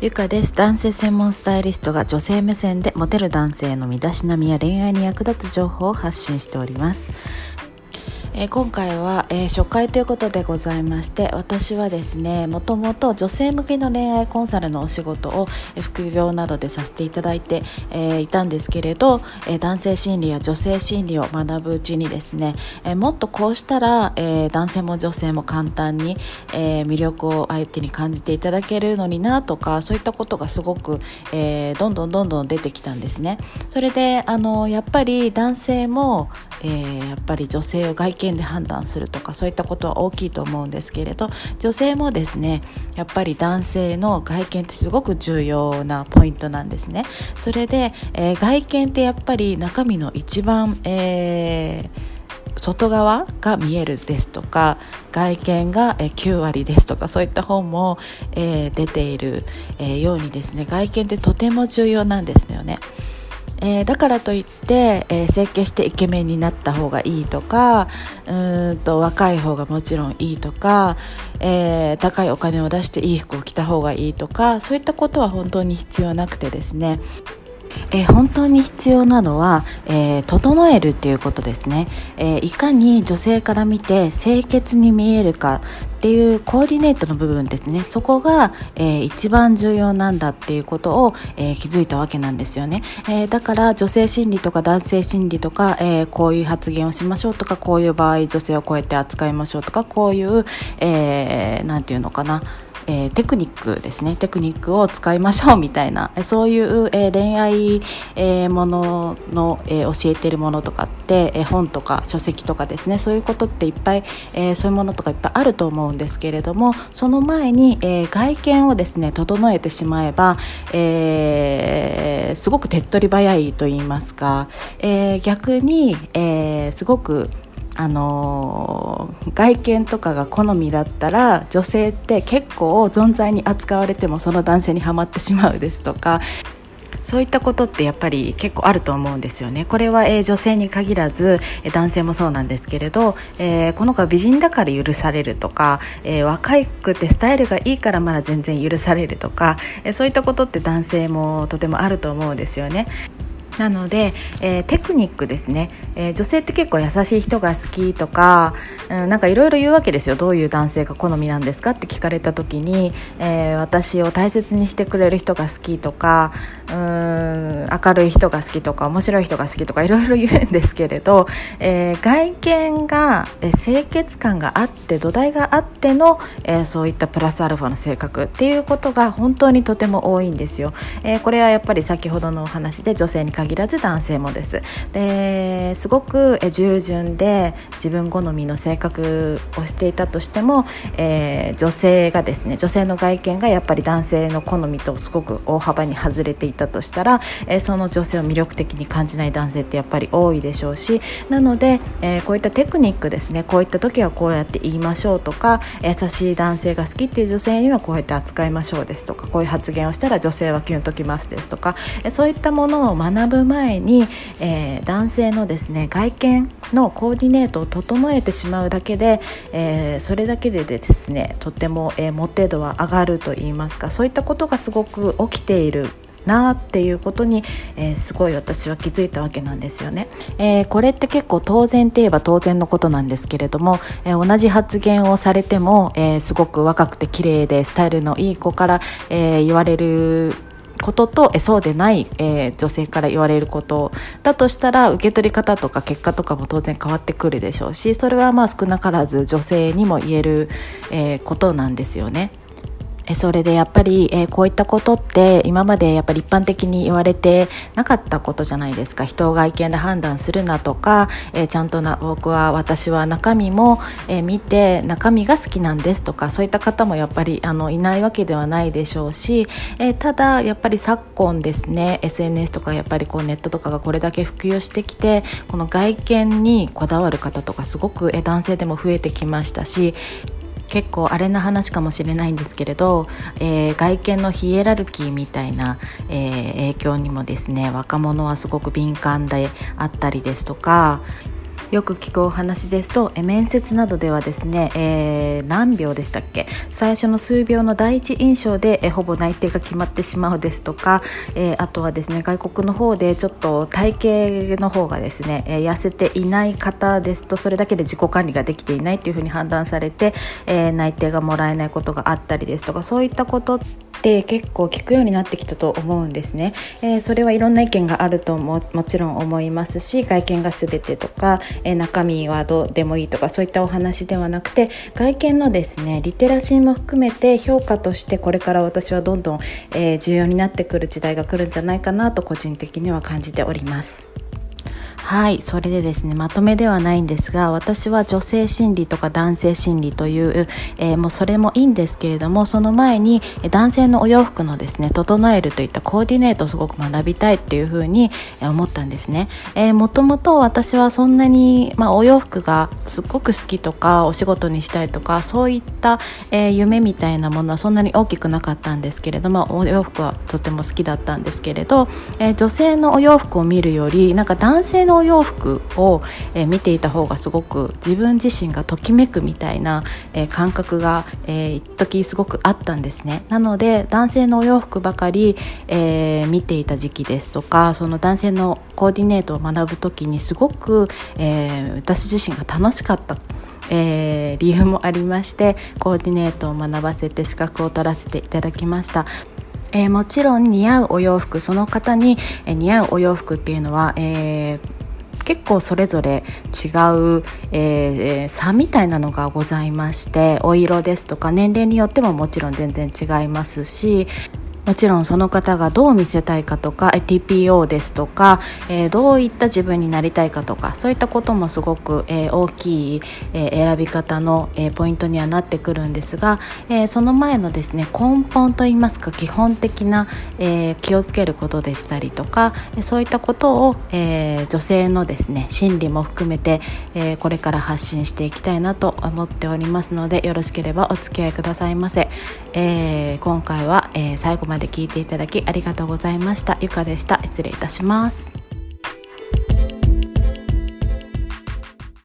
ゆかです。男性専門スタイリストが女性目線でモテる男性の身だしなみや恋愛に役立つ情報を発信しております。えー、今回は、えー、初回ということでございまして私はですねもともと女性向けの恋愛コンサルのお仕事を、え、副業などでさせていただいて、えいたんですけれど、え男性心理や女性心理を学ぶうちにですね、えもっとこうしたら、え男性も女性も簡単に、え魅力を相手に感じていただけるのになとかそういったことがすごく、えどんどんどんどん出てきたんですね。それであのやっぱり男性も、えやっぱり女性を外見見で判断するとかそういったことは大きいと思うんですけれど女性もですねやっぱり男性の外見ってすごく重要なポイントなんですねそれで、えー、外見ってやっぱり中身の一番、えー外側が見えるですとか外見が9割ですとかそういった本も、えー、出ている、え、ようにですね外見ってとても重要なんですよね。えー、だからといって、えー、整形してイケメンになった方がいいとかうんと若い方がもちろんいいとか、えー、高いお金を出していい服を着た方がいいとかそういったことは本当に必要なくてですね。えー、本当に必要なのは、えー、整えるっていうことですね、えー、いかに女性から見て清潔に見えるかっていうコーディネートの部分ですね。そこが、え一番重要なんだっていうことを、え気づいたわけなんですよね、えだから女性心理とか男性心理とか、えこういう発言をしましょうとかこういう場合女性をこうやって扱いましょうとかこういう、えー、て言うのかな。えー、テクニックですね。テクニックを使いましょうみたいな。そういう、えー、恋愛、えー、ものの、えー、教えてるものとかって、えー、本とか書籍とかですね。そういうことっていっぱい、えー、そういうものとかいっぱいあると思うんですけれどもその前に、えー、外見をですね整えてしまえば、えー、すごく手っ取り早いと言いますか、えー、逆に、えー、すごくあのー、外見とかが好みだったら女性って結構存在に扱われてもその男性にはまってしまうですとかそういったことってやっぱり結構あると思うんですよね。これは、えー、女性に限らず、えー、男性もそうなんですけれど、えー、この子は美人だから許されるとか、え若くてスタイルがいいからまだ全然許されるとか、えそういったことって男性もとてもあると思うんですよね。なので、えー、テクニックですね、えー、女性って結構優しい人が好きとか、うん、なんかいろいろ言うわけですよ。どういう男性が好みなんですかって聞かれた時に、えー、私を大切にしてくれる人が好きとかうん明るい人が好きとか面白い人が好きとかいろいろ言うんですけれど、え、外見が、え清潔感があって土台があっての、えそういったプラスアルファの性格っていうことが本当にとても多いんですよ、えこれはやっぱり先ほどのお話で女性に限限らず男性もです。ですごく従順で自分好みの性格をしていたとしても、えー、女性がですね女性の外見がやっぱり男性の好みとすごく大幅に外れていたとしたら、えー、その女性を魅力的に感じない男性ってやっぱり多いでしょうしなので、えー、こういったテクニックですねこういった時はこうやって言いましょうとか優しい男性が好きっていう女性にはこうやって扱いましょうですとかこういう発言をしたら女性はキュンときますですとか、そういったものを学ぶぶ前に、えー、男性のですね外見のコーディネートを整えてしまうだけで、えー、それだけでですねとても、えー、モテ度は上がると言いますかそういったことがすごく起きているなっていうことに、えー、すごい私は気づいたわけなんですよね、えー、これって結構当然って言えば当然のことなんですけれども、えー、同じ発言をされても、えすごく若くて綺麗でスタイルのいい子から、え言われることとえそうでない、えー、女性から言われることだとしたら受け取り方とか結果とかも当然変わってくるでしょうしそれはまあ少なからず女性にも言える、えー、ことなんですよね。それでやっぱり、えー、こういったことって今までやっぱり一般的に言われてなかったことじゃないですか。人を外見で判断するなとか、えー、ちゃんとな僕は私は中身も、えー、見て中身が好きなんですとかそういった方もやっぱりあのいないわけではないでしょうし、えただやっぱり昨今ですね SNS とかやっぱりこうネットとかがこれだけ普及してきてこの外見にこだわる方とかすごく、え男性でも増えてきましたし結構あれな話かもしれないんですけれど、えー、外見のヒエラルキーみたいな、えー、影響にもですね若者はすごく敏感であったりですとかよく聞くお話ですと面接などではですね、えー、何秒でしたっけ？最初の数秒の第一印象で、え、ほぼ内定が決まってしまうですとか、えー、あとはですね外国の方でちょっと体型の方がですね、え、痩せていない方ですとそれだけで自己管理ができていないというふうに判断されて、えー、内定がもらえないことがあったりですとかそういったことって結構聞くようになってきたと思うんですね、えー、それはいろんな意見があるとももちろん思いますし外見が全てとか、えー、中身はどうでもいいとかそういったお話ではなくて外見のですねリテラシーも含めて評価としてこれから私はどんどん、えー、重要になってくる時代が来るんじゃないかなと個人的には感じております。はいそれでですねまとめではないんですが私は女性心理とか男性心理という、えー、もうそれもいいんですけれどもその前に男性のお洋服のですね整えるといったコーディネートをすごく学びたいっていうふうに思ったんですね、えー、もともと私はそんなに、まあ、お洋服がすっごく好きとかお仕事にしたいとかそういった、えー、夢みたいなものはそんなに大きくなかったんですけれどもお洋服はとても好きだったんですけれど、えー、女性のお洋服を見るよりなんか男性のお洋服を、え、見ていた方がすごく自分自身がときめくみたいな、え、感覚が、えー、一時すごくあったんですね。なので男性のお洋服ばかり、えー、見ていた時期ですとかその男性のコーディネートを学ぶ時にすごく、えー、私自身が楽しかったえー、理由もありましてコーディネートを学ばせて資格を取らせていただきました。えー、もちろん似合うお洋服その方に、えー、似合うお洋服っていうのは、えー、結構それぞれ違う、えー、差みたいなのがございましてお色ですとか年齢によってももちろん全然違いますしもちろんその方がどう見せたいかとか TPO ですとか、えー、どういった自分になりたいかとかそういったこともすごく、えー、大きい、えー、選び方の、えポイントにはなってくるんですが、えその前のですね根本といいますか基本的な、え気をつけることでしたりとかそういったことを、え女性のですね心理も含めて、えこれから発信していきたいなと思っておりますのでよろしければお付き合いくださいませ、え今回は、え最後までで聞いていただきありがとうございました。ゆかでした。失礼いたします。